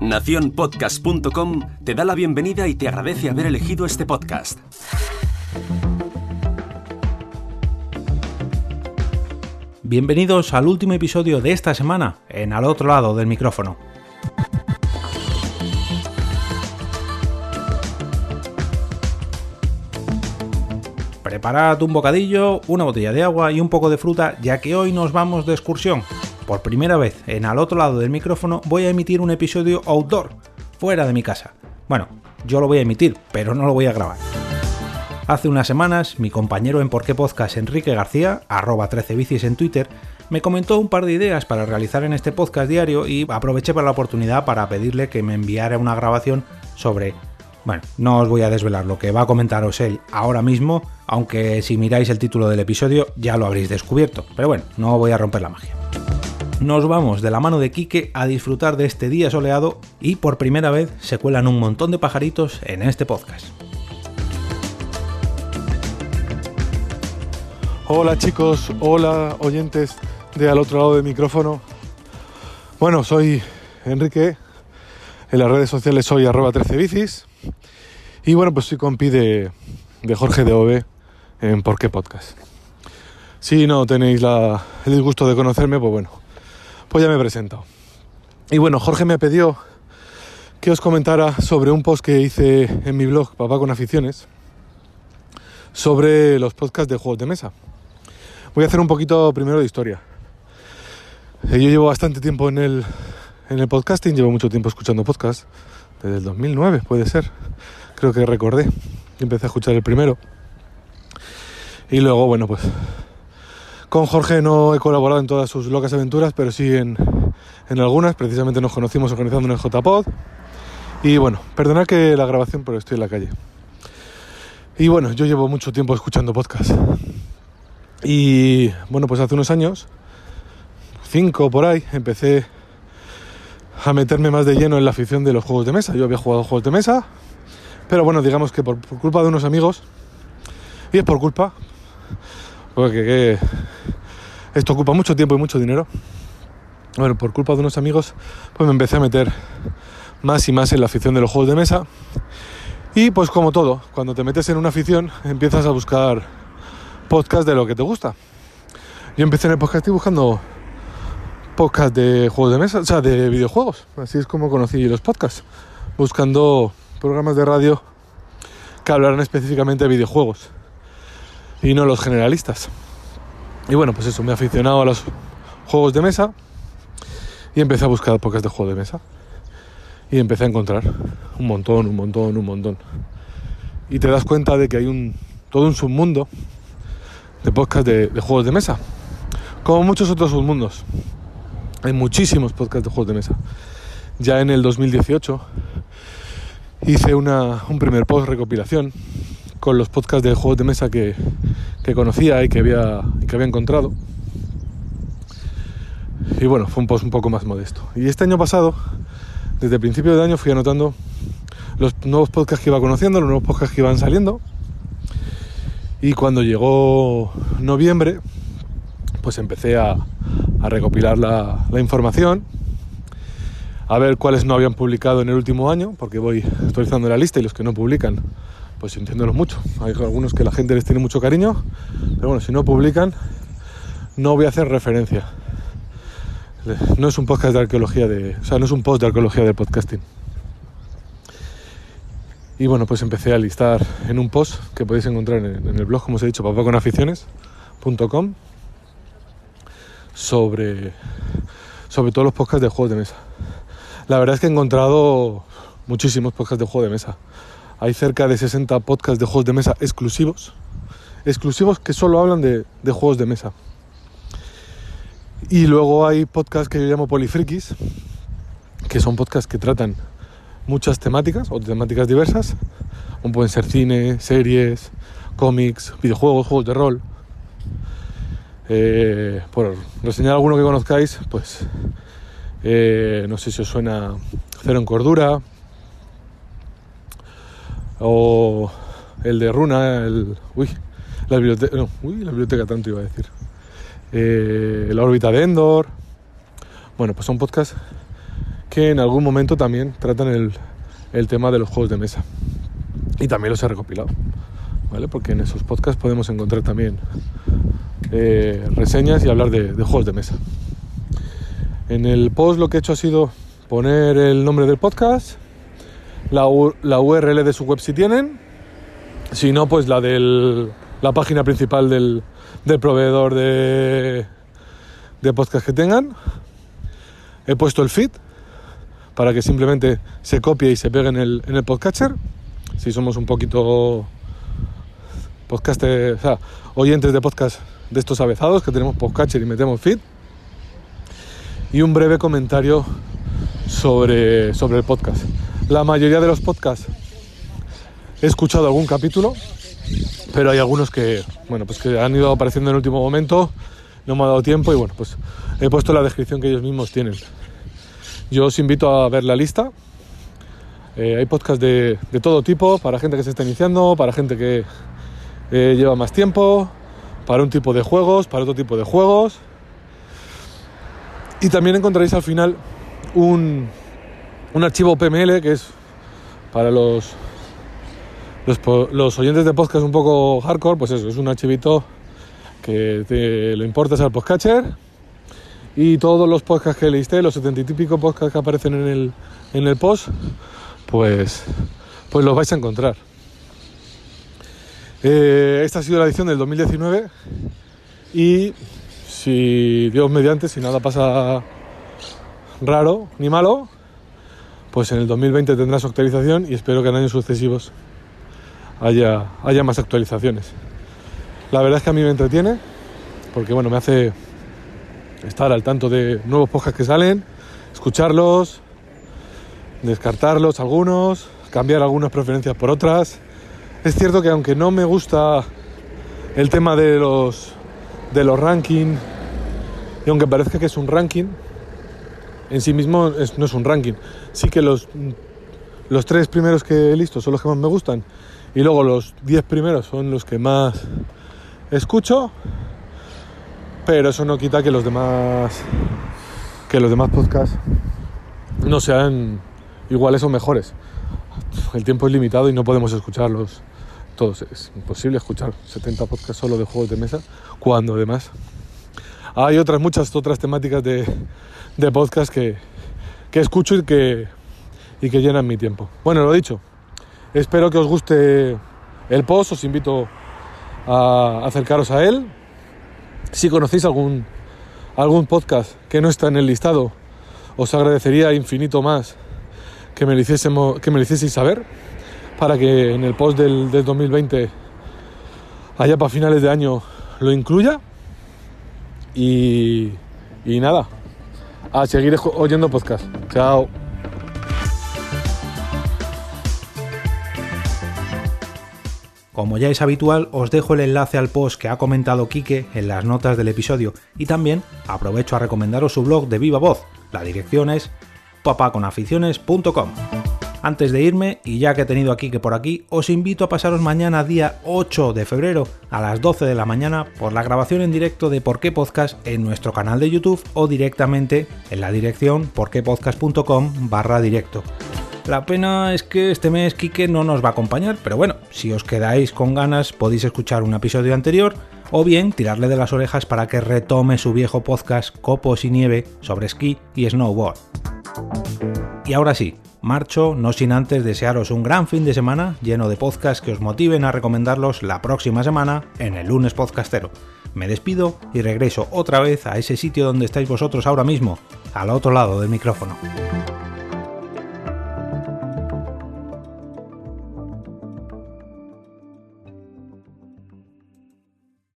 Naciónpodcast.com te da la bienvenida y te agradece haber elegido este podcast. Bienvenidos al último episodio de esta semana en Al otro lado del micrófono. Preparad un bocadillo, una botella de agua y un poco de fruta, ya que hoy nos vamos de excursión. Por primera vez en al otro lado del micrófono voy a emitir un episodio outdoor, fuera de mi casa. Bueno, yo lo voy a emitir, pero no lo voy a grabar. Hace unas semanas, mi compañero en Por qué Podcast, Enrique García, arroba 13 bicis en Twitter, me comentó un par de ideas para realizar en este podcast diario y aproveché para la oportunidad para pedirle que me enviara una grabación sobre bueno, no os voy a desvelar lo que va a comentaros él ahora mismo, aunque si miráis el título del episodio ya lo habréis descubierto. Pero bueno, no voy a romper la magia. Nos vamos de la mano de Quique a disfrutar de este día soleado y por primera vez se cuelan un montón de pajaritos en este podcast. Hola chicos, hola oyentes de al otro lado del micrófono. Bueno, soy Enrique, en las redes sociales soy arroba 13 bicis y bueno, pues soy compi de, de Jorge de Ove en Por qué Podcast. Si no tenéis el disgusto de conocerme, pues bueno, pues ya me he presentado. Y bueno, Jorge me pidió que os comentara sobre un post que hice en mi blog Papá con Aficiones sobre los podcasts de juegos de mesa. Voy a hacer un poquito primero de historia. Eh, yo llevo bastante tiempo en el, en el podcasting, llevo mucho tiempo escuchando podcasts, desde el 2009 puede ser creo que recordé. Empecé a escuchar el primero. Y luego, bueno, pues con Jorge no he colaborado en todas sus locas aventuras, pero sí en, en algunas. Precisamente nos conocimos organizando el JPod. Y bueno, perdonad que la grabación, pero estoy en la calle. Y bueno, yo llevo mucho tiempo escuchando podcast. Y bueno, pues hace unos años, cinco por ahí, empecé a meterme más de lleno en la afición de los juegos de mesa. Yo había jugado juegos de mesa, pero bueno, digamos que por, culpa de unos amigos, y es por culpa, porque esto ocupa mucho tiempo y mucho dinero, bueno, por culpa de unos amigos, pues me empecé a meter más y más en la afición de los juegos de mesa. Y pues como todo, cuando te metes en una afición, empiezas a buscar podcast de lo que te gusta. Yo empecé en el podcast buscando podcast de juegos de mesa, o sea, de videojuegos. Así es como conocí los podcasts, buscando programas de radio que hablaran específicamente de videojuegos y no los generalistas. Y bueno, pues eso, me he aficionado a los juegos de mesa y empecé a buscar podcasts de juego de mesa. Y empecé a encontrar un montón, un montón, un montón. Y te das cuenta de que hay un, todo un submundo de podcasts de, de juegos de mesa. Como muchos otros submundos. Hay muchísimos podcasts de juegos de mesa. Ya en el 2018 hice una, un primer post recopilación con los podcasts de juegos de mesa que, conocía y que, había, que había encontrado. Y bueno, fue un post un poco más modesto. Y este año pasado, desde el principio de año, fui anotando los nuevos podcasts que iba conociendo, los nuevos podcasts que iban saliendo. Y cuando llegó noviembre, pues empecé a, recopilar la, la información a ver cuáles no habían publicado en el último año, porque voy actualizando la lista y los que no publican, pues entiéndolos mucho. Hay algunos que la gente les tiene mucho cariño, pero bueno, si no publican, no voy a hacer referencia. No es un podcast de arqueología de. O sea, no es un post de arqueología del podcasting. Y bueno, pues empecé a listar en un post que podéis encontrar en, el blog, como os he dicho, papaconaficiones.com sobre, sobre todos los podcasts de juegos de mesa. La verdad es que he encontrado muchísimos podcasts de juego de mesa. Hay cerca de 60 podcasts de juegos de mesa exclusivos. Exclusivos que solo hablan de, juegos de mesa. Y luego hay podcasts que yo llamo polifrikis, que son podcasts que tratan muchas temáticas o temáticas diversas, pueden ser cine, series, cómics, videojuegos, juegos de rol. Eh, por reseñar alguno que conozcáis, pues eh, no sé si os suena Cero en Cordura. O el de Runa, el. Uy, la biblioteca. No, la biblioteca tanto iba a decir. Eh, la órbita de Endor. Bueno, pues son podcasts que en algún momento también tratan el, el tema de los juegos de mesa. Y también los he recopilado, ¿vale? Porque en esos podcasts podemos encontrar también eh, reseñas y hablar de, de juegos de mesa. En el post lo que he hecho ha sido poner el nombre del podcast, la, la URL de su web si tienen, si no, pues la de la página principal del, del proveedor de, de podcast que tengan. He puesto el feed para que simplemente se copie y se pegue en el, en el podcatcher. Si somos un poquito podcast, oyentes de podcast de estos avezados que tenemos podcatcher y metemos feed. Y un breve comentario sobre, sobre el podcast. La mayoría de los podcasts he escuchado algún capítulo, pero hay algunos que, bueno, pues que han ido apareciendo en el último momento, no me ha dado tiempo y bueno, pues he puesto la descripción que ellos mismos tienen. Yo os invito a ver la lista. Eh, hay podcasts de, de todo tipo, para gente que se está iniciando, para gente que eh, lleva más tiempo, para un tipo de juegos, para otro tipo de juegos. Y también encontraréis al final un, un archivo PML que es para los, los, oyentes de podcast un poco hardcore, pues eso, es un archivito que te lo importas al podcatcher y todos los podcasts que leíste, los setenta y típico podcasts que aparecen en el, en el post, pues, pues los vais a encontrar. Eh, esta ha sido la edición del 2019 y si Dios mediante, si nada pasa raro ni malo, pues en el 2020 tendrá su actualización y espero que en años sucesivos haya, haya más actualizaciones. La verdad es que a mí me entretiene porque bueno, me hace estar al tanto de nuevos podcasts que salen, escucharlos, descartarlos algunos, cambiar algunas preferencias por otras. Es cierto que aunque no me gusta el tema de los de los rankings y aunque parezca que es un ranking, en sí mismo no es un ranking. Sí que los, los tres primeros que he listo son los que más me gustan y luego los diez primeros son los que más escucho, pero eso no quita que los demás que los demás podcasts no sean iguales o mejores. El tiempo es limitado y no podemos escucharlos todos. Es imposible escuchar 70 podcasts solo de juegos de mesa, cuando además hay otras muchas otras temáticas de, de podcast que, que escucho y que, y que llenan mi tiempo. Bueno, lo dicho, espero que os guste el post, os invito a acercaros a él. Si conocéis algún, algún podcast que no está en el listado, os agradecería infinito más que me lo, que me lo hicieseis saber para que en el post del, del 2020, allá para finales de año, lo incluya. Y, nada, a seguir oyendo podcast. Chao. Como ya es habitual, os dejo el enlace al post que ha comentado Quique en las notas del episodio y también aprovecho a recomendaros su blog de viva voz. La dirección es papaconaficiones.com. Antes de irme, y ya que he tenido a Quique por aquí, os invito a pasaros mañana día 8 de febrero a las 12 de la mañana por la grabación en directo de Por qué Podcast en nuestro canal de YouTube o directamente en la dirección porquepodcast.com barra directo. La pena es que este mes Quique no nos va a acompañar, pero bueno, si os quedáis con ganas podéis escuchar un episodio anterior o bien tirarle de las orejas para que retome su viejo podcast Copos y Nieve sobre esquí y snowboard. Y ahora sí, marcho no sin antes desearos un gran fin de semana lleno de podcasts que os motiven a recomendarlos la próxima semana en el lunes podcastero. Me despido y regreso otra vez a ese sitio donde estáis vosotros ahora mismo, al otro lado del micrófono.